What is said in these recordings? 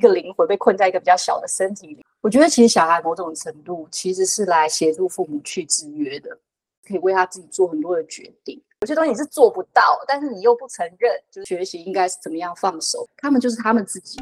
一个灵魂被困在一个比较小的身体里。我觉得其实小孩某种程度其实是来协助父母去制约的，可以为他自己做很多的决定。有些东西你是做不到，但是你又不承认，就是学习应该是怎么样放手，他们就是他们自己。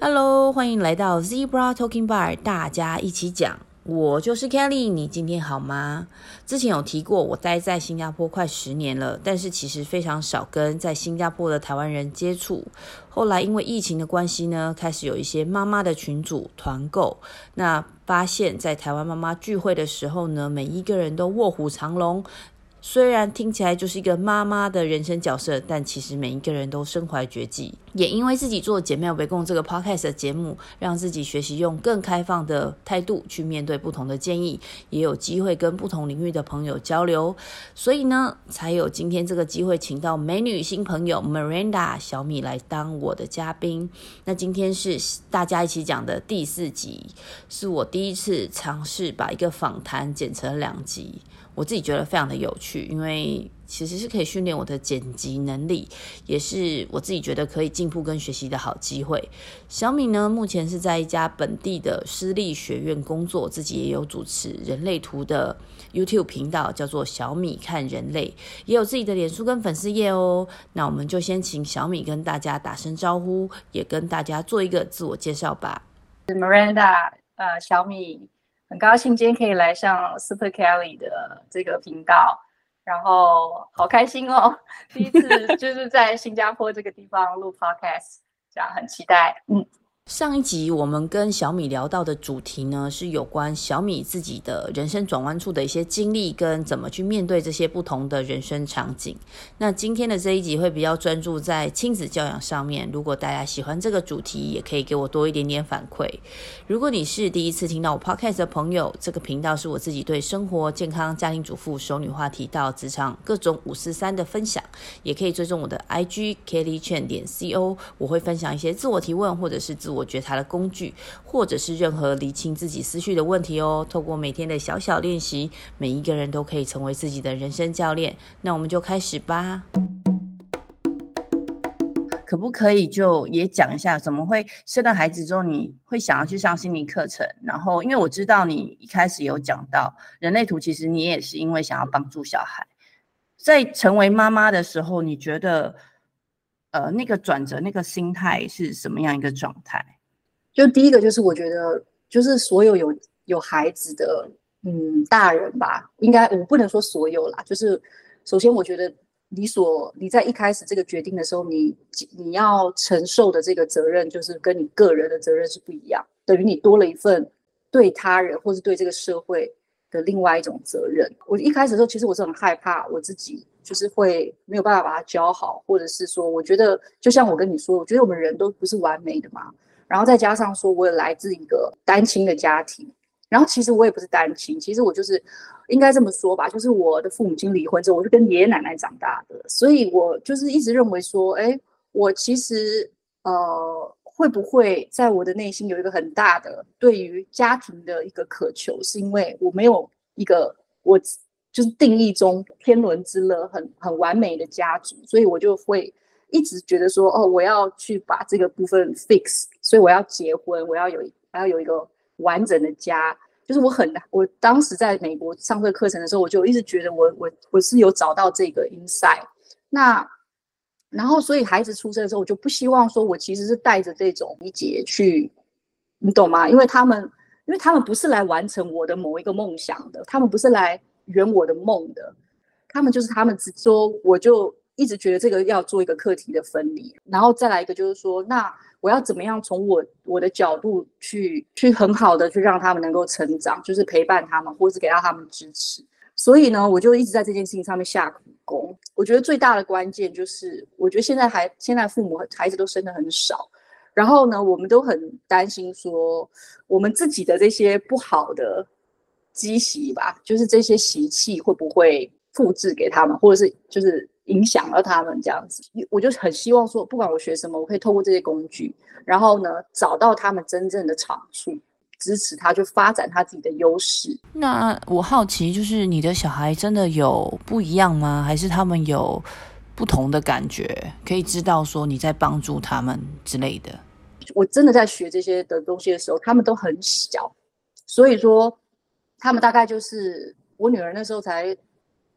Hello，欢迎来到 Zebra Talking Bar，大家一起讲。我就是 Kelly，你今天好吗？之前有提过，我待在新加坡快十年了，但是其实非常少跟在新加坡的台湾人接触。后来因为疫情的关系呢，开始有一些妈妈的群组团购，那发现，在台湾妈妈聚会的时候呢，每一个人都卧虎藏龙。虽然听起来就是一个妈妈的人生角色，但其实每一个人都身怀绝技。也因为自己做姐妹围攻这个 podcast 的节目，让自己学习用更开放的态度去面对不同的建议，也有机会跟不同领域的朋友交流，所以呢，才有今天这个机会，请到美女新朋友 Miranda 小米来当我的嘉宾。那今天是大家一起讲的第四集，是我第一次尝试把一个访谈剪成两集。我自己觉得非常的有趣，因为其实是可以训练我的剪辑能力，也是我自己觉得可以进步跟学习的好机会。小米呢，目前是在一家本地的私立学院工作，自己也有主持人类图的 YouTube 频道，叫做小米看人类，也有自己的脸书跟粉丝页哦。那我们就先请小米跟大家打声招呼，也跟大家做一个自我介绍吧。Miranda，呃，小米。很高兴今天可以来上 Super Kelly 的这个频道，然后好开心哦！第一次就是在新加坡这个地方录 Podcast，这样很期待，嗯。上一集我们跟小米聊到的主题呢，是有关小米自己的人生转弯处的一些经历，跟怎么去面对这些不同的人生场景。那今天的这一集会比较专注在亲子教养上面。如果大家喜欢这个主题，也可以给我多一点点反馈。如果你是第一次听到我 Podcast 的朋友，这个频道是我自己对生活、健康、家庭主妇、熟女话题到职场各种五四三的分享，也可以追踪我的 IG Kelly Chen 点 CO，我会分享一些自我提问或者是自我。我觉察的工具，或者是任何理清自己思绪的问题哦。透过每天的小小练习，每一个人都可以成为自己的人生教练。那我们就开始吧。可不可以就也讲一下，怎么会生了孩子之后，你会想要去上心理课程？然后，因为我知道你一开始有讲到人类图，其实你也是因为想要帮助小孩，在成为妈妈的时候，你觉得？呃，那个转折，那个心态是什么样一个状态？就第一个就是我觉得，就是所有有有孩子的，嗯，大人吧，应该我不能说所有啦。就是首先，我觉得你所你在一开始这个决定的时候，你你要承受的这个责任，就是跟你个人的责任是不一样，等于你多了一份对他人或是对这个社会的另外一种责任。我一开始的时候，其实我是很害怕我自己。就是会没有办法把它教好，或者是说，我觉得就像我跟你说，我觉得我们人都不是完美的嘛。然后再加上说，我也来自一个单亲的家庭，然后其实我也不是单亲，其实我就是应该这么说吧，就是我的父母亲离婚之后，我是跟爷爷奶奶长大的，所以我就是一直认为说，哎，我其实呃，会不会在我的内心有一个很大的对于家庭的一个渴求，是因为我没有一个我。就是定义中天伦之乐很很完美的家族，所以我就会一直觉得说，哦，我要去把这个部分 fix，所以我要结婚，我要有我要有一个完整的家。就是我很我当时在美国上这个课程的时候，我就一直觉得我我我是有找到这个 insight。那然后所以孩子出生的时候，我就不希望说我其实是带着这种理解去，你懂吗？因为他们因为他们不是来完成我的某一个梦想的，他们不是来。圆我的梦的，他们就是他们只说，我就一直觉得这个要做一个课题的分离，然后再来一个就是说，那我要怎么样从我我的角度去去很好的去让他们能够成长，就是陪伴他们，或是给到他们支持。所以呢，我就一直在这件事情上面下苦功。我觉得最大的关键就是，我觉得现在还现在父母孩子都生的很少，然后呢，我们都很担心说，我们自己的这些不好的。积习吧，就是这些习气会不会复制给他们，或者是就是影响了他们这样子。我就很希望说，不管我学什么，我可以透过这些工具，然后呢，找到他们真正的长处，支持他，就发展他自己的优势。那我好奇，就是你的小孩真的有不一样吗？还是他们有不同的感觉，可以知道说你在帮助他们之类的。我真的在学这些的东西的时候，他们都很小，所以说他们大概就是我女儿那时候才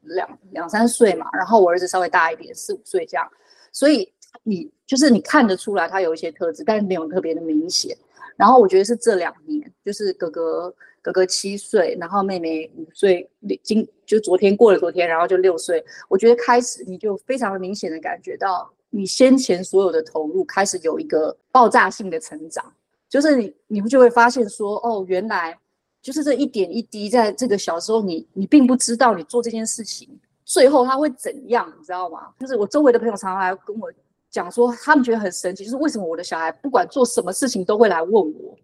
两两三岁嘛，然后我儿子稍微大一点，四五岁这样，所以你就是你看得出来他有一些特质，但是没有特别的明显。然后我觉得是这两年，就是哥哥哥哥七岁，然后妹妹五岁，今就昨天过了昨天，然后就六岁。我觉得开始你就非常的明显的感觉到，你先前所有的投入开始有一个爆炸性的成长，就是你你就会发现说，哦，原来就是这一点一滴，在这个小时候你你并不知道你做这件事情最后他会怎样，你知道吗？就是我周围的朋友常常来跟我。讲说他们觉得很神奇，就是为什么我的小孩不管做什么事情都会来问我，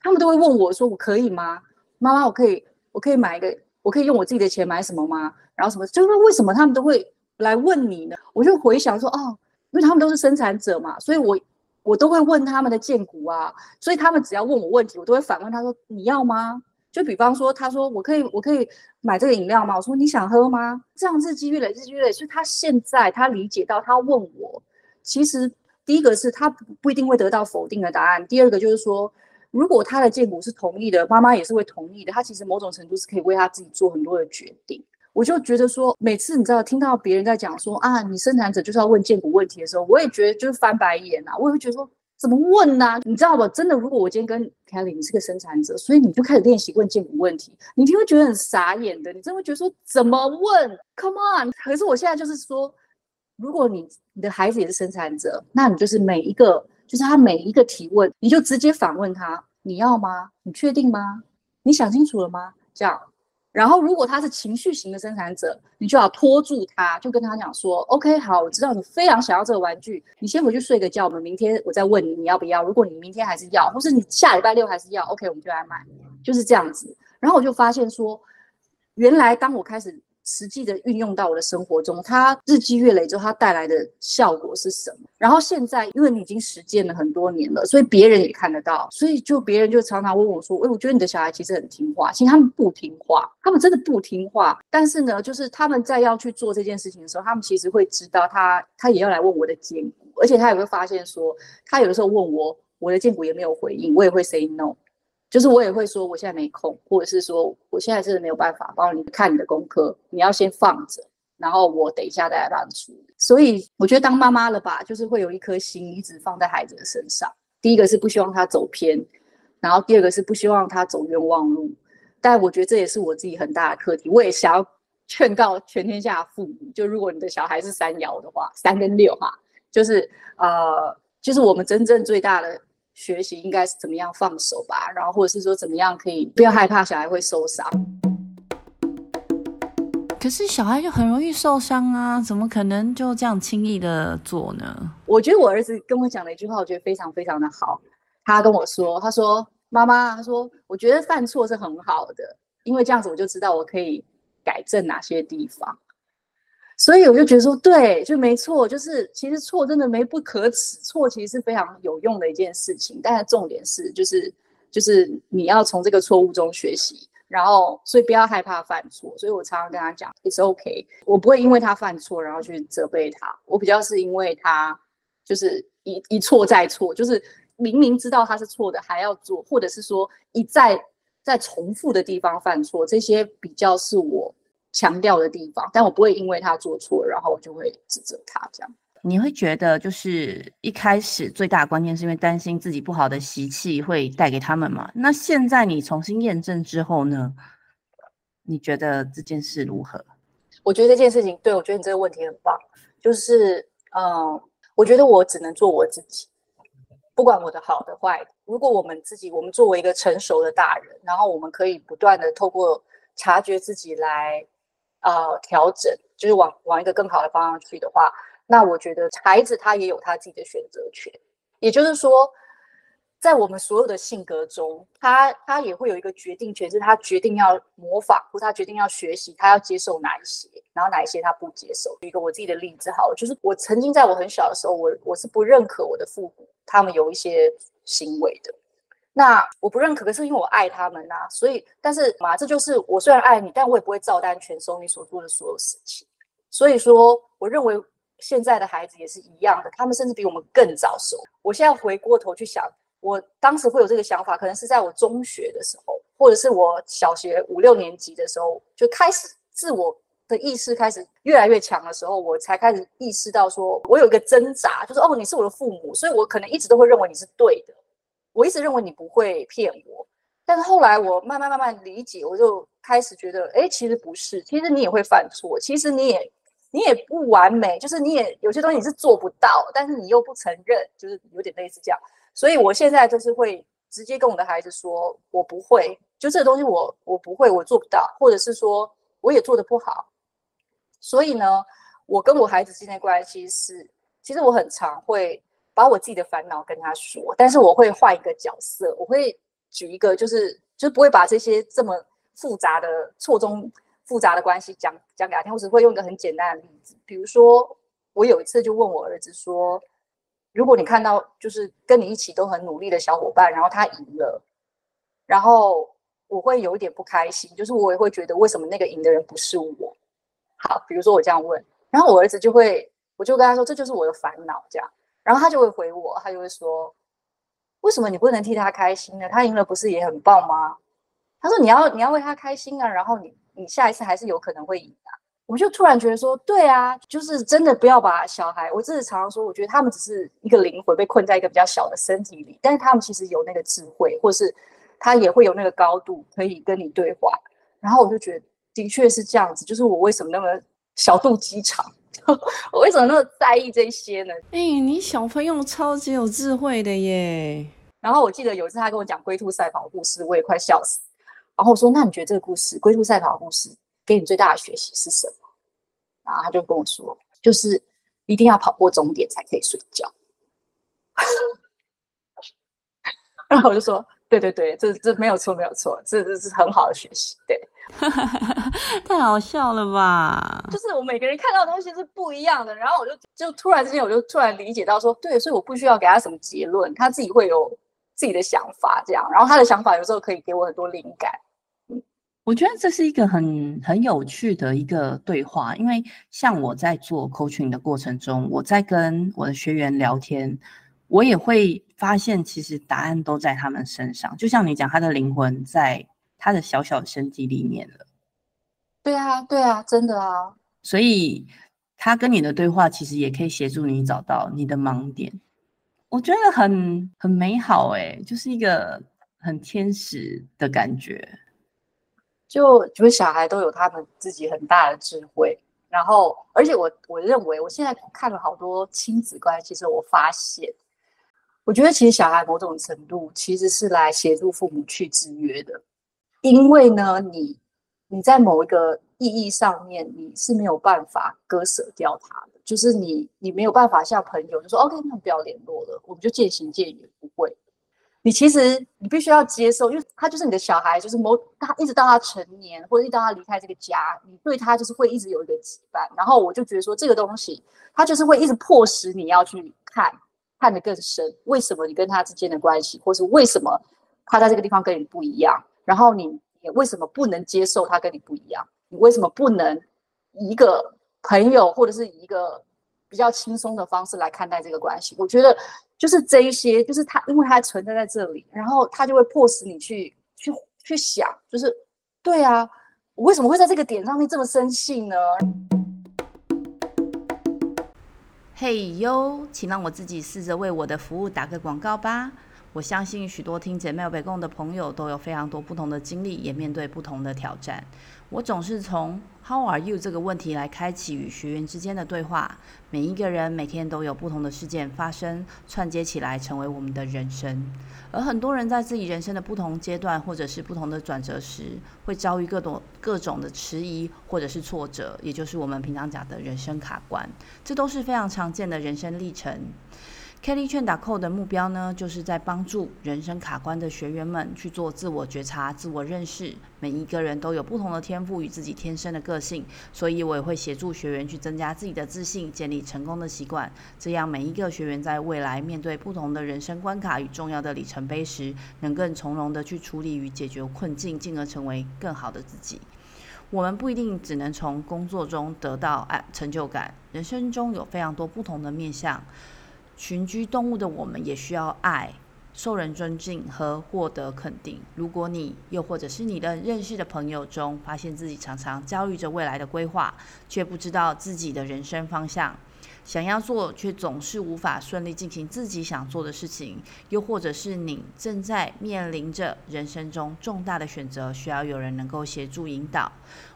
他们都会问我说：“我可以吗？妈妈，我可以，我可以买一个，我可以用我自己的钱买什么吗？”然后什么，就是为什么他们都会来问你呢？我就回想说：“哦，因为他们都是生产者嘛，所以我我都会问他们的荐骨啊，所以他们只要问我问题，我都会反问他说：你要吗？”就比方说，他说我可以，我可以买这个饮料吗？我说你想喝吗？这样日积月累，日积月累，所以他现在他理解到，他问我，其实第一个是他不一定会得到否定的答案，第二个就是说，如果他的建骨是同意的，妈妈也是会同意的，他其实某种程度是可以为他自己做很多的决定。我就觉得说，每次你知道听到别人在讲说啊，你生产者就是要问建骨问题的时候，我也觉得就是翻白眼啊，我也会觉得说。怎么问呢、你知道吧？真的，如果我今天跟 Kelly，你是个生产者，所以你就开始练习问荐骨问题，你一定会觉得很傻眼的。你真的会觉得说怎么问？Come on！可是我现在就是说，如果你你的孩子也是生产者，那你就是每一个，就是他每一个提问，你就直接反问他：你要吗？你确定吗？你想清楚了吗？这样。然后，如果他是情绪型的生产者，你就要拖住他，就跟他讲说：“OK，好，我知道你非常想要这个玩具，你先回去睡个觉，我们明天我再问你你要不要。如果你明天还是要，或是你下礼拜六还是要，OK，我们就来买，就是这样子。”然后我就发现说，原来当我开始。实际的运用到我的生活中，它日积月累之后，它带来的效果是什么？然后现在，因为你已经实践了很多年了，所以别人也看得到，所以就别人就常常问我说：“哎，我觉得你的小孩其实很听话。”其实他们不听话，他们真的不听话。但是呢，就是他们在要去做这件事情的时候，他们其实会知道他他也要来问我的荐骨，而且他也会发现说，他有的时候问我，我的荐骨也没有回应，我也会 say no。就是我也会说我现在没空，或者是说我现在是没有办法帮你看你的功课，你要先放着，然后我等一下再来帮你处理。所以我觉得当妈妈了吧，就是会有一颗心一直放在孩子的身上。第一个是不希望他走偏，然后第二个是不希望他走冤枉路。但我觉得这也是我自己很大的课题。我也想要劝告全天下父母，就如果你的小孩是三爻的话，三跟六哈，就是呃，就是我们真正最大的。学习应该是怎么样放手吧，然后或者是说怎么样可以不要害怕小孩会受伤。可是小孩就很容易受伤啊，怎么可能就这样轻易的做呢？我觉得我儿子跟我讲了一句话，我觉得非常非常的好。他跟我说，他说妈妈，他说我觉得犯错是很好的，因为这样子我就知道我可以改正哪些地方。所以我就觉得说，对，就没错，就是其实错真的没不可耻，错其实是非常有用的一件事情。但是重点是，就是就是你要从这个错误中学习，然后所以不要害怕犯错。所以我常常跟他讲，It's OK，我不会因为他犯错然后去责备他，我比较是因为他就是一一错再错，就是明明知道他是错的还要做，或者是说一再在重复的地方犯错，这些比较是我。强调的地方，但我不会因为他做错，然后我就会指责他这样。你会觉得就是一开始最大的关键是因为担心自己不好的习气会带给他们嘛？那现在你重新验证之后呢？你觉得这件事如何？我觉得这件事情，对，我觉得你这个问题很棒。就是，嗯，我觉得我只能做我自己，不管我的好的坏的。如果我们自己，我们作为一个成熟的大人，然后我们可以不断的透过察觉自己来。呃，调整就是往往一个更好的方向去的话，那我觉得孩子他也有他自己的选择权。也就是说，在我们所有的性格中，他他也会有一个决定权，是他决定要模仿，或他决定要学习，他要接受哪一些，然后哪一些他不接受。一个我自己的例子，好，就是我曾经在我很小的时候，我我是不认可我的父母他们有一些行为的。那我不认可，可是因为我爱他们呐、所以，但是嘛，这就是我虽然爱你，但我也不会照单全收你所做的所有事情。所以说，我认为现在的孩子也是一样的，他们甚至比我们更早熟。我现在回过头去想，我当时会有这个想法，可能是在我中学的时候，或者是我小学五六年级的时候，就开始自我的意识开始越来越强的时候，我才开始意识到说，我有一个挣扎，就是哦，你是我的父母，所以我可能一直都会认为你是对的，我一直认为你不会骗我。但是后来我慢慢慢慢理解，我就开始觉得，哎，其实不是，其实你也会犯错，其实你也你也不完美，就是你也有些东西你是做不到，但是你又不承认，就是有点类似这样。所以我现在就是会直接跟我的孩子说，我不会，就这个东西我我不会，我做不到，或者是说我也做得不好。所以呢，我跟我孩子之间的关系是，其实我很常会把我自己的烦恼跟他说，但是我会换一个角色，我会。举一个，就是就是不会把这些这么复杂的错综复杂的关系讲讲给他听，我只会用一个很简单的例子，比如说我有一次就问我儿子说，如果你看到就是跟你一起都很努力的小伙伴，然后他赢了，然后我会有一点不开心，就是我也会觉得为什么那个赢的人不是我？好，比如说我这样问，然后我儿子就会，我就跟他说，这就是我的烦恼，这样，然后他就会回我，他就会说。为什么你不能替他开心呢？他赢了不是也很棒吗？他说你要你要为他开心啊，然后你你下一次还是有可能会赢啊。我就突然觉得说，对啊，就是真的不要把小孩，我自己常常说，我觉得他们只是一个灵魂被困在一个比较小的身体里，但是他们其实有那个智慧，或是他也会有那个高度可以跟你对话。然后我就觉得的确是这样子，就是我为什么那么小肚鸡肠？我为什么那么在意这些呢？哎、欸，你小朋友超级有智慧的耶！然后我记得有一次他跟我讲龟兔赛跑的故事，我也快笑死。然后我说：“那你觉得这个故事，龟兔赛跑的故事，给你最大的学习是什么？”然后他就跟我说：“就是一定要跑过终点才可以睡觉。”然后我就说：“对对对，这这没有错，没有错，这这是很好的学习。”对。太好笑了吧！就是我每个人看到的东西是不一样的，然后我就就突然之间我就突然理解到说，对，所以我不需要给他什么结论，他自己会有自己的想法，这样，然后他的想法有时候可以给我很多灵感。嗯，我觉得这是一个很很有趣的一个对话，因为像我在做 coaching 的过程中，我在跟我的学员聊天，我也会发现其实答案都在他们身上，就像你讲，他的灵魂在。他的小小的身体里面了，对啊，对啊，真的啊。所以他跟你的对话，其实也可以协助你找到你的盲点。我觉得很很美好，哎，就是一个很天使的感觉。就觉得小孩都有他们自己很大的智慧，然后，而且我我认为，我现在看了好多亲子关系，其实我发现，我觉得其实小孩某种程度其实是来协助父母去制约的。因为呢，你你在某一个意义上面，你是没有办法割舍掉他的，就是你你没有办法像朋友就说 OK，那不要联络了，我们就渐行渐远，不会。你其实你必须要接受，因为他就是你的小孩，就是某他一直到他成年，或者一直到他离开这个家，你对他就是会一直有一个羁绊。然后我就觉得说，这个东西他就是会一直迫使你要去看，看得更深，为什么你跟他之间的关系，或是为什么他在这个地方跟你不一样。然后你也为什么不能接受他跟你不一样？你为什么不能以一个朋友或者是以一个比较轻松的方式来看待这个关系？我觉得就是这一些，就是他，因为他存在在这里，然后他就会迫使你去去去想，就是对啊，我为什么会在这个点上面这么生气呢？嘿哟，请让我自己试着为我的服务打个广告吧。我相信许多听姐妹北共的朋友都有非常多不同的经历，也面对不同的挑战。我总是从 “How are you” 这个问题来开启与学员之间的对话。每一个人每天都有不同的事件发生，串接起来成为我们的人生。而很多人在自己人生的不同阶段，或者是不同的转折时，会遭遇各种各种的迟疑或者是挫折，也就是我们平常讲的人生卡关。这都是非常常见的人生历程。Kelly 劝打扣的目标呢，就是在帮助人生卡关的学员们去做自我觉察、自我认识。每一个人都有不同的天赋与自己天生的个性，所以我也会协助学员去增加自己的自信，建立成功的习惯。这样每一个学员在未来面对不同的人生关卡与重要的里程碑时，能更从容的去处理与解决困境，进而成为更好的自己。我们不一定只能从工作中得到成就感，人生中有非常多不同的面向。群居动物的我们也需要爱。受人尊敬和获得肯定。如果你又或者是你的认识的朋友中，发现自己常常焦虑着未来的规划，却不知道自己的人生方向，想要做却总是无法顺利进行自己想做的事情，又或者是你正在面临着人生中重大的选择，需要有人能够协助引导。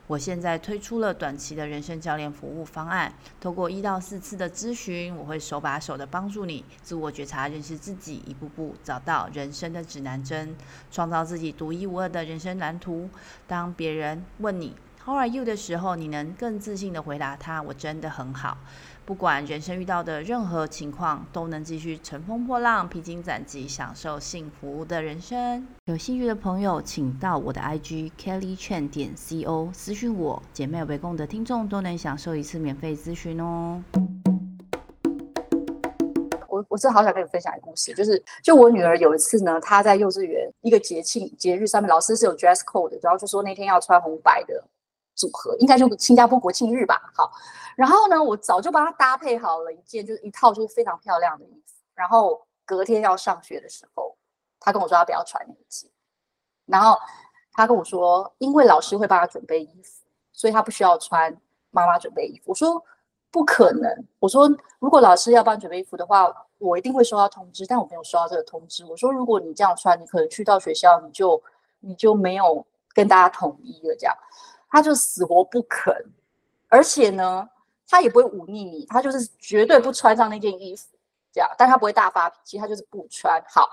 我现在推出了短期的人生教练服务方案，透过一到四次的咨询，我会手把手的帮助你自我觉察、认识自己，一步步找到人生的指南针，创造自己独一无二的人生蓝图。当别人问你 “How are you” 的时候，你能更自信的回答他：“我真的很好。”不管人生遇到的任何情况，都能继续乘风破浪、披荆斩棘，享受幸福的人生。有兴趣的朋友，请到我的 IG Kelly Chen 点 CO 私讯我。姐妹围共的听众都能享受一次免费咨询哦。我我真好想跟你分享一个故事，就是就我女儿有一次呢，她在幼稚园一个节庆节日上面，老师是有 dress code 的，然后就说那天要穿红白的。组合应该就新加坡国庆日吧，好，然后呢，我早就帮他搭配好了一件，就是一套就是非常漂亮的衣服。然后隔天要上学的时候，他跟我说他不要穿那一件，然后他跟我说，因为老师会帮他准备衣服，所以他不需要穿妈妈准备衣服。我说不可能，我说如果老师要帮你准备衣服的话，我一定会收到通知，但我没有收到这个通知。我说如果你这样穿，你可能去到学校你就你就没有跟大家统一了这样。他就死活不肯，而且呢，他也不会忤逆你，他就是绝对不穿上那件衣服，这样，但他不会大发脾气，他就是不穿。好，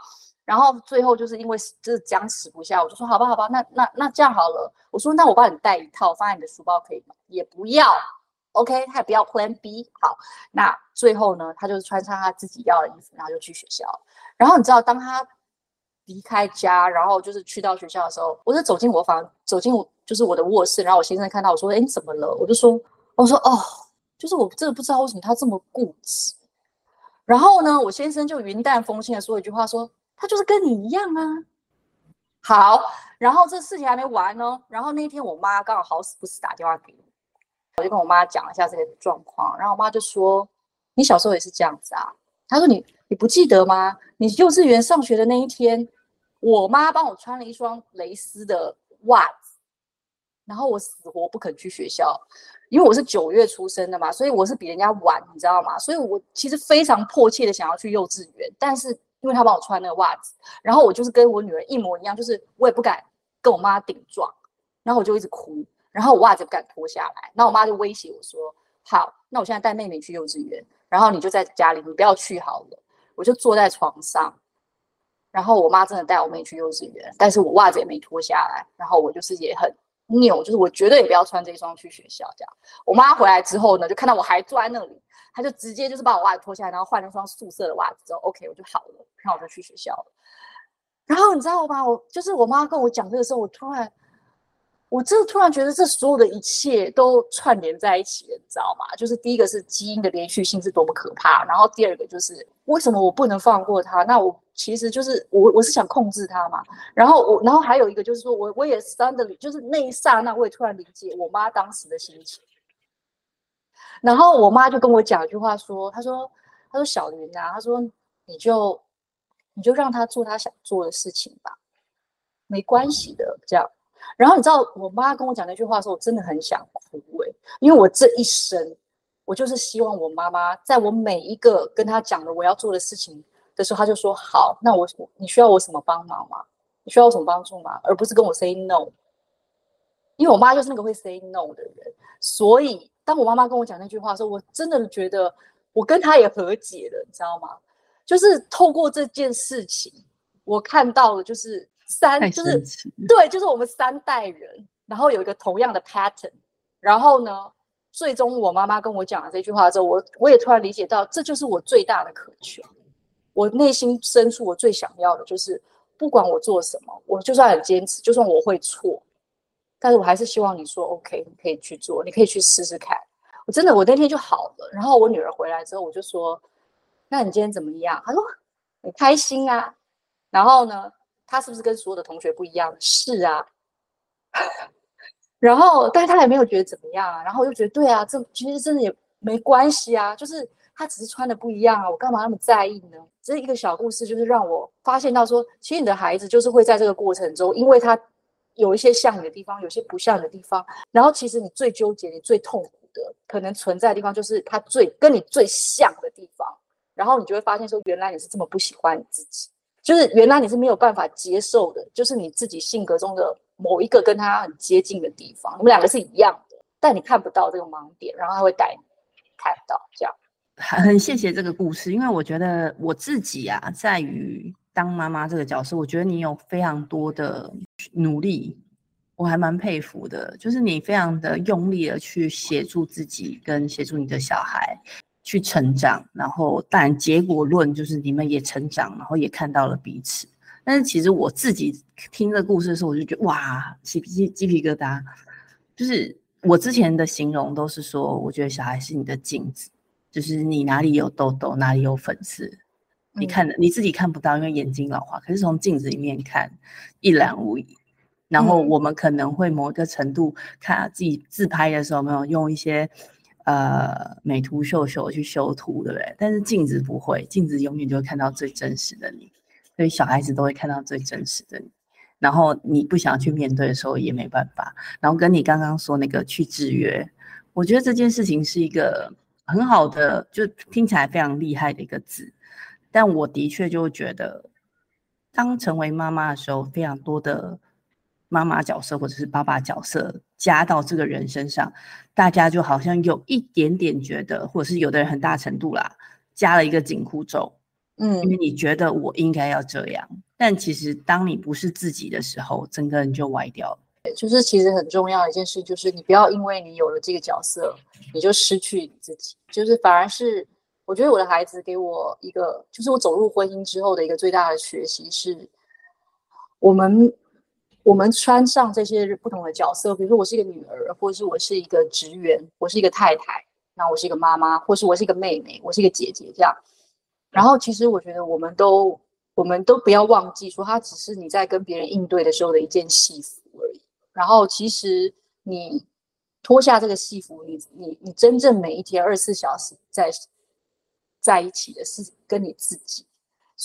然后最后就是因为就是僵持不下，我就说好吧，好吧，那那那这样好了，我说那我帮你带一套放在你的书包可以吗？也不要，OK，他也不要 Plan B。好，那最后呢，他就是穿上他自己要的衣服，然后就去学校。然后你知道，当他离开家，然后就是去到学校的时候，我就走进我房，走进我就是我的卧室，然后我先生看到我说：“哎，你怎么了？”我就说：“我说哦，就是我真的不知道为什么他这么固执。”然后呢，我先生就云淡风轻的说一句话说：“他就是跟你一样啊。”好，然后这事情还没完呢。然后那天我妈刚好好死不死打电话给我，我就跟我妈讲了一下这个状况，然后我妈就说：“你小时候也是这样子啊？”她说：“你。”你不记得吗？你幼稚园上学的那一天，我妈帮我穿了一双蕾丝的袜，然后我死活不肯去学校，因为我是九月出生的嘛，所以我是比人家晚，你知道吗？所以我其实非常迫切的想要去幼稚园，但是因为他帮我穿那个袜子，然后我就是跟我女儿一模一样，就是我也不敢跟我妈顶撞，然后我就一直哭，然后我袜子不敢脱下来，然后我妈就威胁我说：“好，那我现在带妹妹去幼稚园，然后你就在家里，你不要去好了。”我就坐在床上，然后我妈真的带我妹去幼稚园，但是我袜子也没脱下来，然后我就是也很扭，就是我绝对也不要穿这一双去学校。这样，我妈回来之后呢，就看到我还坐在那里，她就直接就是把我袜子脱下来，然后换了双素色的袜子之后，OK，我就好了，然后我就去学校了。然后你知道吗？我就是我妈跟我讲这个时候，我突然。我真突然觉得这所有的一切都串联在一起了，你知道吗？就是第一个是基因的连续性是多么可怕，然后第二个就是为什么我不能放过他？那我其实就是我我是想控制他嘛。然后我然后还有一个就是说我我也 suddenly 就是那一刹那我也突然理解我妈当时的心情。然后我妈就跟我讲一句话说，她说她说小云啊，她说你就你就让他做他想做的事情吧，没关系的，这样。然后你知道，我妈跟我讲那句话的时候，我真的很想哭欸，因为我这一生，我就是希望我妈妈在我每一个跟她讲了我要做的事情的时候，她就说好，那我你需要我什么帮忙吗？你需要我什么帮助吗？而不是跟我 say no，因为我妈就是那个会 say no 的人。所以当我妈妈跟我讲那句话的时候，我真的觉得我跟她也和解了，你知道吗？就是透过这件事情，我看到了就是。三就是对，就是我们三代人，然后有一个同样的 pattern，然后呢，最终我妈妈跟我讲了这句话之后，我我也突然理解到，这就是我最大的渴求。我内心深处我最想要的就是，不管我做什么，我就算很坚持，就算我会错，但是我还是希望你说 OK，你可以去做，你可以去试试看。我真的，我那天就好了。然后我女儿回来之后，我就说，那你今天怎么样？她说很开心啊。然后呢？他是不是跟所有的同学不一样？是啊，然后，但是他也没有觉得怎么样啊。然后我就觉得，对啊，这其实真的也没关系啊，就是他只是穿的不一样啊，我干嘛那么在意呢？这是一个小故事就是让我发现到说，其实你的孩子就是会在这个过程中，因为他有一些像你的地方，有些不像你的地方。然后，其实你最纠结、你最痛苦的，可能存在的地方，就是他最跟你最像的地方。然后你就会发现说，原来你是这么不喜欢你自己，就是原来你是没有办法接受的，就是你自己性格中的。某一个跟他很接近的地方，你们两个是一样的，但你看不到这个盲点，然后他会带你看到这样。很很谢谢这个故事，因为我觉得我自己啊，在于当妈妈这个角色，我觉得你有非常多的努力，我还蛮佩服的。就是你非常的用力的去协助自己，跟协助你的小孩去成长，然后但结果论就是你们也成长，然后也看到了彼此。但是其实我自己听这个故事的时候，我就觉得哇，起鸡鸡皮疙瘩。就是我之前的形容都是说，我觉得小孩是你的镜子，就是你哪里有痘痘，哪里有粉刺，你看的你自己看不到，因为眼睛老化。可是从镜子里面看，一览无遗。然后我们可能会某一个程度看自己自拍的时候，没有用一些呃美图秀秀去修图，对不对？但是镜子不会，镜子永远就会看到最真实的你。所以小孩子都会看到最真实的你，然后你不想去面对的时候也没办法。然后跟你刚刚说那个去制约，我觉得这件事情是一个很好的，就听起来非常厉害的一个字。但我的确就觉得，当成为妈妈的时候，非常多的妈妈角色或者是爸爸角色加到这个人身上，大家就好像有一点点觉得，或者是有的人很大程度啦，加了一个紧箍咒。嗯，因为你觉得我应该要这样，但其实当你不是自己的时候，整个人就歪掉了。就是其实很重要的一件事，就是你不要因为你有了这个角色，你就失去你自己。就是反而是，我觉得我的孩子给我一个，就是我走入婚姻之后的一个最大的学习是，我们我们穿上这些不同的角色，比如说我是一个女儿，或者是我是一个职员，我是一个太太，那我是一个妈妈，或是我是一个妹妹，我是一个姐姐，这样。然后，其实我觉得我们都，我们都不要忘记说，它只是你在跟别人应对的时候的一件戏服而已。然后，其实你脱下这个戏服，你你你真正每一天二十四小时在在一起的是跟你自己。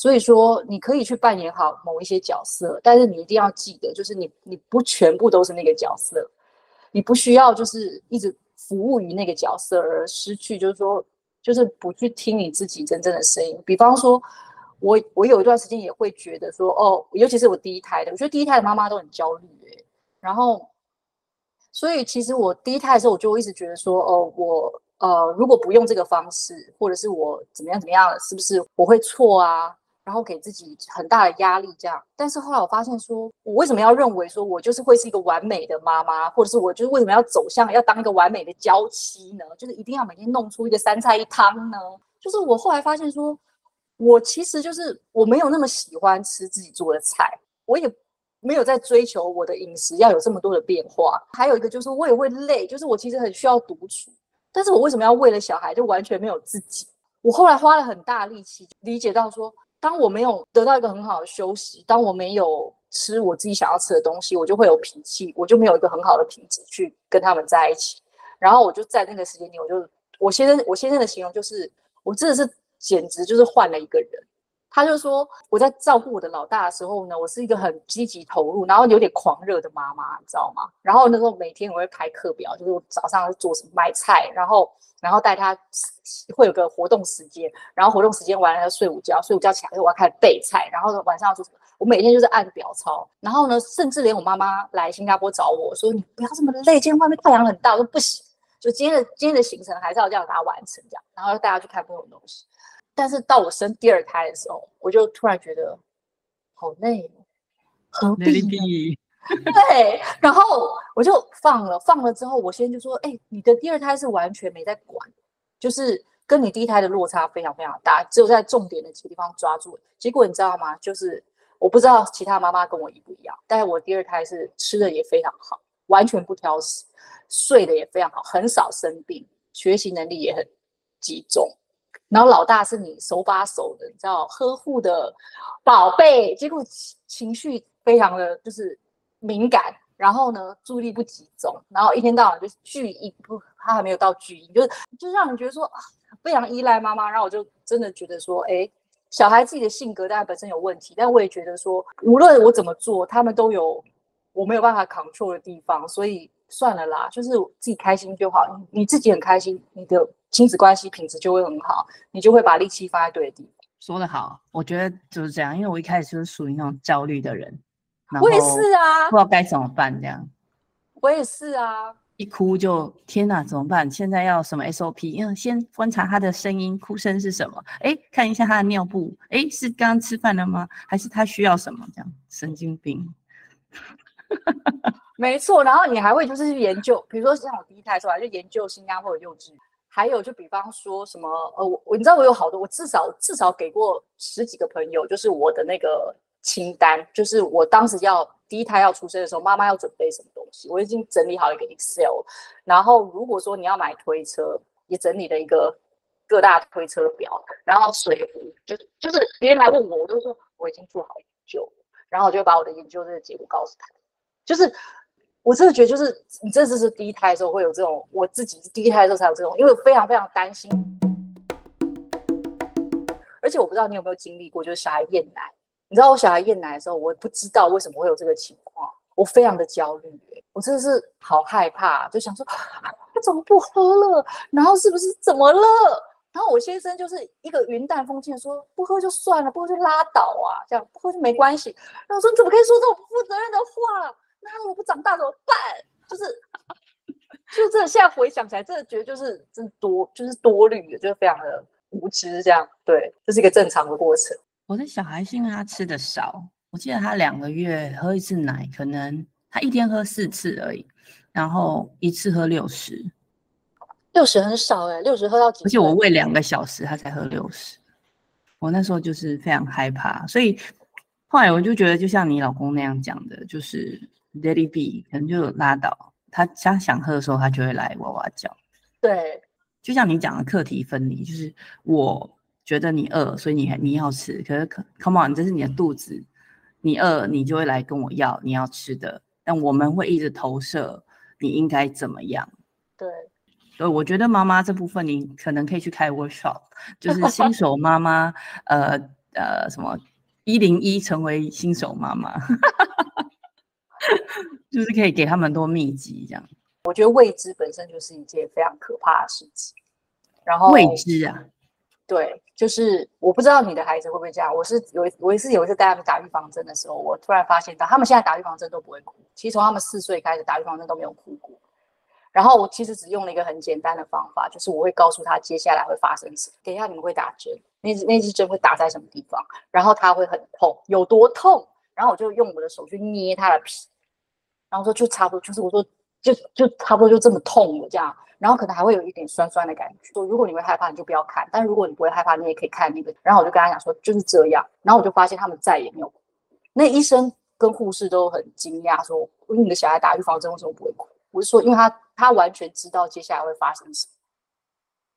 所以说，你可以去扮演好某一些角色，但是你一定要记得，就是你你不全部都是那个角色，你不需要就是一直服务于那个角色而失去，就是说。就是不去听你自己真正的声音。比方说，我我有一段时间也会觉得说，哦，尤其是我第一胎的，我觉得第一胎的妈妈都很焦虑欸。然后，所以其实我第一胎的时候，我就一直觉得说，哦，我呃，如果不用这个方式，或者是我怎么样怎么样，是不是我会错啊？然后给自己很大的压力，这样。但是后来我发现说，我为什么要认为说我就是会是一个完美的妈妈，或者是我就是为什么要走向要当一个完美的娇妻呢？就是一定要每天弄出一个三菜一汤呢？就是我后来发现说，我其实就是我没有那么喜欢吃自己做的菜，我也没有在追求我的饮食要有这么多的变化。还有一个就是我也会累，就是我其实很需要独处，但是我为什么要为了小孩就完全没有自己？我后来花了很大力气理解到说。当我没有得到一个很好的休息，当我没有吃我自己想要吃的东西，我就会有脾气，我就没有一个很好的品质去跟他们在一起。然后我就在那个时间点，我就我先生我先生的形容就是，我真的是简直就是换了一个人。他就说我在照顾我的老大的时候呢，我是一个很积极投入，然后有点狂热的妈妈，你知道吗？然后那时候每天我会排课表，就是我早上做什么买菜，然后。然后带他会有个活动时间，然后活动时间完了要睡午觉，睡午觉起来我要开始备菜，然后晚上要做什么我每天就是按表操。然后呢，甚至连我妈妈来新加坡找我说：“你不要这么累，今天外面太阳很大。”我说不行，就今天的今天的行程还是要这样把它完成这样。然后带他去看不同的东西。但是到我生第二胎的时候，我就突然觉得好累，何必呢？对，然后我就放了，放了之后，我先就说，哎，你的第二胎是完全没在管，就是跟你第一胎的落差非常非常大，只有在重点的几个地方抓住。结果你知道吗？就是我不知道其他妈妈跟我一不一样，但是我第二胎是吃的也非常好，完全不挑食，睡的也非常好，很少生病，学习能力也很集中。然后老大是你手把手的，你知道呵护的宝贝，结果情绪非常的就是。敏感，然后呢，注意力不集中，然后一天到晚就是巨婴，不，他还没有到巨婴，就是就让人觉得说啊，非常依赖妈妈。然后我就真的觉得说，哎，小孩自己的性格当然本身有问题，但我也觉得说，无论我怎么做，他们都有我没有办法 control 的地方，所以算了啦，就是自己开心就好。你自己很开心，你的亲子关系品质就会很好，你就会把力气放在对的地方。说得好，我觉得就是这样，因为我一开始就是属于那种焦虑的人。我也是啊，不知道该怎么办，这样。我也是啊，一哭就天哪，怎么办？现在要什么 SOP？因为先观察他的声音，哭声是什么？哎，看一下他的尿布，哎，是刚刚吃饭了吗？还是他需要什么？这样，神经病。没错，然后你还会就是去研究，比如说像我第一胎的时候，就研究新加坡的幼稚，还有就比方说什么，呃，我你知道我有好多，我至少至少给过十几个朋友，就是我的那个。清单就是我当时要第一胎要出生的时候，妈妈要准备什么东西，我已经整理好一个 Excel。然后如果说你要买推车，也整理了一个各大推车表。然后水壶，就就是别人来问我，我都说我已经做好研究，然后我就把我的研究这个结果告诉他。就是我真的觉得，就是你这次是第一胎的时候会有这种，我自己第一胎的时候才有这种，因为我非常非常担心。而且我不知道你有没有经历过，就是小孩厌奶。你知道我小孩厌奶的时候，我不知道为什么会有这个情况，我非常的焦虑，我真的是好害怕，就想说他怎么不喝了，然后是不是怎么了？然后我先生就是一个云淡风轻的说不喝就算了，不喝就拉倒啊，这样不喝就没关系。然后我说你怎么可以说这种不负责任的话？那我不长大怎么办？就是，就这现在回想起来，真的觉得就是真多就是多虑的，就是非常的无知这样。对，这是一个正常的过程。我的小孩是因为他吃的少，我记得他两个月喝一次奶，可能他一天喝四次而已，然后一次喝六十，六十很少哎、欸，六十喝到几？而且我喂两个小时，他才喝六十，我那时候就是非常害怕，所以后来我就觉得，就像你老公那样讲的，就是 it be，可能就拉倒，他他想喝的时候，他就会来哇哇叫。对，就像你讲的课题分离，就是我。觉得你饿，所以你你要吃。可是，come on，这是你的肚子，你饿，你就会来跟我要你要吃的。但我们会一直投射你应该怎么样。对，所以我觉得妈妈这部分你可能可以去开 workshop，就是新手妈妈，呃呃，什么一零一成为新手妈妈，就是可以给他们多秘籍这样。我觉得未知本身就是一件非常可怕的事情。然后未知啊。对，就是我不知道你的孩子会不会这样。我是有，我也是有一次带他们打预防针的时候，我突然发现到他们现在打预防针都不会哭。其实从他们四岁开始打预防针都没有哭过。然后我其实只用了一个很简单的方法，就是我会告诉他接下来会发生什么。等一下你们会打针，那那支针会打在什么地方，然后他会很痛，有多痛？然后我就用我的手去捏他的皮，然后说就差不多，就是我说就就差不多就这么痛了这样。然后可能还会有一点酸酸的感觉。说如果你会害怕，你就不要看；但如果你不会害怕，你也可以看那个。然后我就跟他讲说就是这样。然后我就发现他们再也没有哭。那医生跟护士都很惊讶，说：“你的小孩打预防针为什么不会哭？”我是说，因为他他完全知道接下来会发生什么，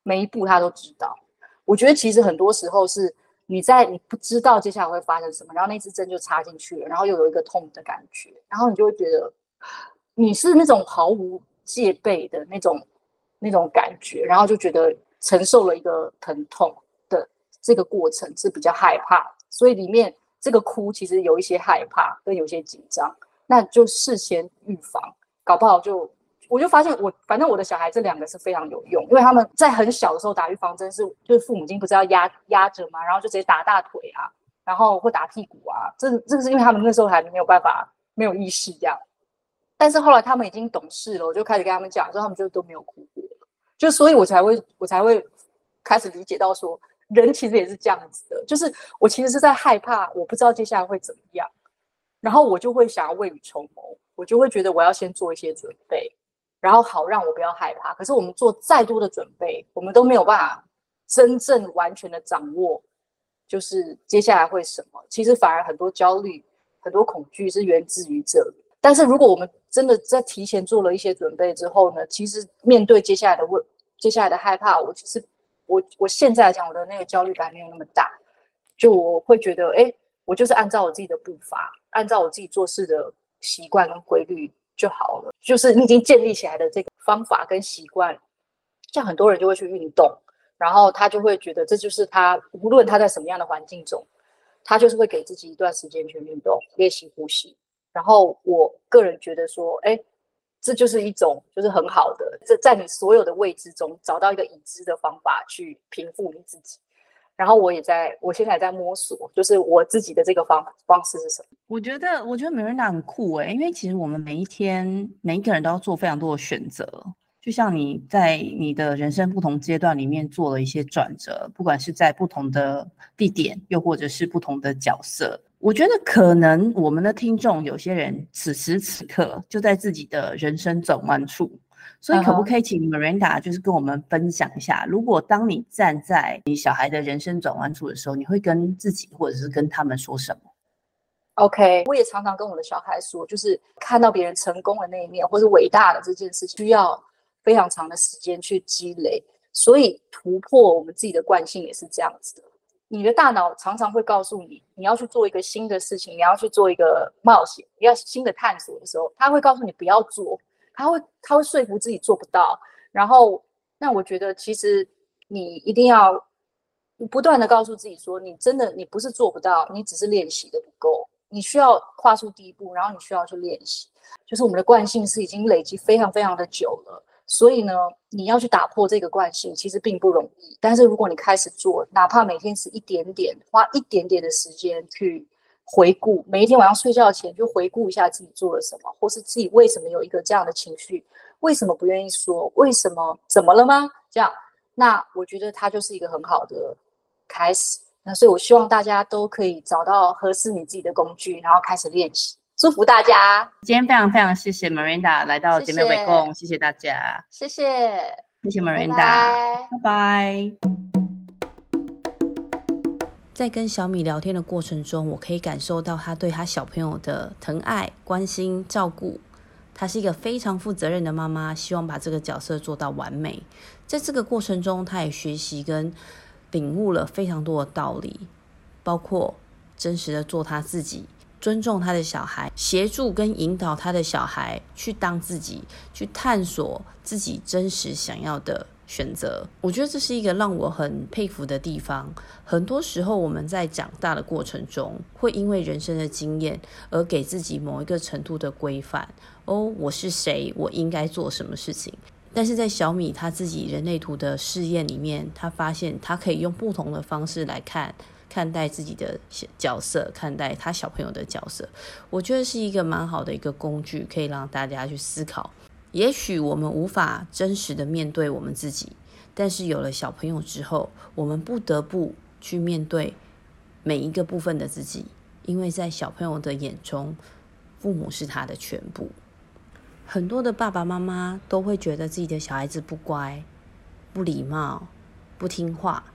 每一步他都知道。我觉得其实很多时候是你在你不知道接下来会发生什么，然后那支针就插进去了，然后又有一个痛的感觉，然后你就会觉得你是那种毫无戒备的那种。那种感觉，然后就觉得承受了一个疼痛的这个过程是比较害怕，所以里面这个哭其实有一些害怕跟有些紧张，那就事先预防，搞不好就我就发现我反正我的小孩这两个是非常有用，因为他们在很小的时候打预防针是就是父母亲不是要压压着嘛，然后就直接打大腿啊，然后或打屁股啊，这这个是因为他们那时候还没有办法没有意识这样，但是后来他们已经懂事了，我就开始跟他们讲，说他们就都没有哭过。就所以，我才会我才会开始理解到说，人其实也是这样子的。就是我其实是在害怕，我不知道接下来会怎么样，然后我就会想要未雨绸缪，我就会觉得我要先做一些准备，然后好让我不要害怕。可是我们做再多的准备，我们都没有办法真正完全的掌握，就是接下来会什么。其实反而很多焦虑、很多恐惧是源自于这里。但是如果我们真的在提前做了一些准备之后呢，其实面对接下来的问，接下来的害怕，我其实我我现在来讲，我的那个焦虑感没有那么大，就我会觉得，哎，我就是按照我自己的步伐，按照我自己做事的习惯跟规律，就好了。就是你已经建立起来的这个方法跟习惯，像很多人就会去运动，然后他就会觉得这就是他无论他在什么样的环境中，他就是会给自己一段时间去运动，练习呼吸。然后我个人觉得说，哎，这就是一种就是很好的，这在你所有的未知中找到一个已知的方法去平复你自己。然后我也在，我现在在摸索，就是我自己的这个方方式是什么？我觉得，我觉得 Mirana 很酷诶，因为其实我们每一天每一个人都要做非常多的选择，就像你在你的人生不同阶段里面做了一些转折，不管是在不同的地点，又或者是不同的角色。我觉得可能我们的听众有些人此时此刻就在自己的人生转弯处。所以可不可以请 Miranda 就是跟我们分享一下，如果当你站在你小孩的人生转弯处的时候，你会跟自己或者是跟他们说什么？OK，我也常常跟我的小孩说，就是看到别人成功的那一面或是伟大的这件事情，需要非常长的时间去积累。所以突破我们自己的惯性也是这样子的。你的大脑常常会告诉你，你要去做一个新的事情，你要去做一个冒险，你要新的探索的时候，他会告诉你不要做。他会，他会说服自己做不到，然后，那我觉得其实你一定要不断的告诉自己说，你真的你不是做不到，你只是练习的不够，你需要跨出第一步，然后你需要去练习。就是我们的惯性是已经累积非常非常的久了，所以呢，你要去打破这个惯性，其实并不容易。但是如果你开始做，哪怕每天是一点点，花一点点的时间去。回顾每一天晚上睡觉前，就回顾一下自己做了什么，或是自己为什么有一个这样的情绪，为什么不愿意说，为什么怎么了吗？这样，那我觉得它就是一个很好的开始。那所以，我希望大家都可以找到合适你自己的工具，然后开始练习。祝福大家！今天非常非常谢谢 Miranda 来到姐妹北共，谢谢大家，谢谢，谢谢 Miranda，拜拜。在跟小米聊天的过程中，我可以感受到他对他小朋友的疼爱、关心、照顾。她是一个非常负责任的妈妈，希望把这个角色做到完美。在这个过程中，她也学习跟领悟了非常多的道理，包括真实的做她自己，尊重她的小孩，协助跟引导她的小孩去当自己，去探索自己真实想要的。选择，我觉得这是一个让我很佩服的地方。很多时候，我们在长大的过程中，会因为人生的经验而给自己某一个程度的规范。哦，我是谁？我应该做什么事情？但是在小米他自己人类图的试验里面，他发现他可以用不同的方式来看看待自己的角色，看待他小朋友的角色。我觉得是一个蛮好的一个工具，可以让大家去思考。也许我们无法真实的面对我们自己，但是有了小朋友之后，我们不得不去面对每一个部分的自己，因为在小朋友的眼中，父母是他的全部。很多的爸爸妈妈都会觉得自己的小孩子不乖、不礼貌、不听话，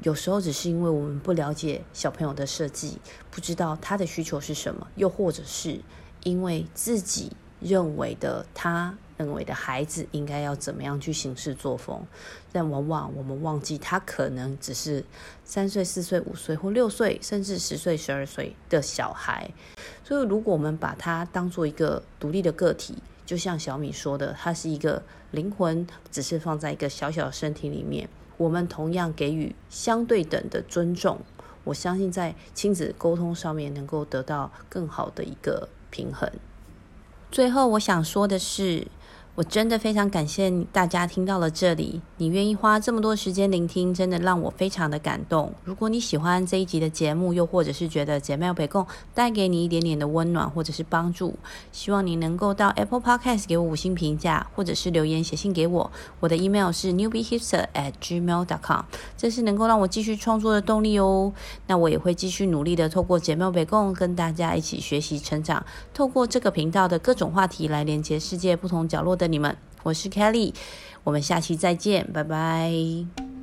有时候只是因为我们不了解小朋友的设计，不知道他的需求是什么，又或者是因为自己。认为的他认为的孩子应该要怎么样去行事作风，但往往我们忘记他可能只是三岁、四岁、五岁或六岁，甚至十岁、十二岁的小孩。所以，如果我们把他当做一个独立的个体，就像小米说的，他是一个灵魂，只是放在一个小小的身体里面，我们同样给予相对等的尊重。我相信在亲子沟通上面能够得到更好的一个平衡。最后，我想说的是。我真的非常感谢大家听到了这里，你愿意花这么多时间聆听，真的让我非常的感动。如果你喜欢这一集的节目，又或者是觉得姐妹北共带给你一点点的温暖或者是帮助，希望你能够到 Apple Podcast 给我五星评价，或者是留言写信给我。我的 email 是 newbiehipster at gmail dot com，这是能够让我继续创作的动力哦。那我也会继续努力的透过姐妹北共跟大家一起学习成长，透过这个频道的各种话题来连接世界不同角落的你们，我是 Kelly，我们下期再见，拜拜。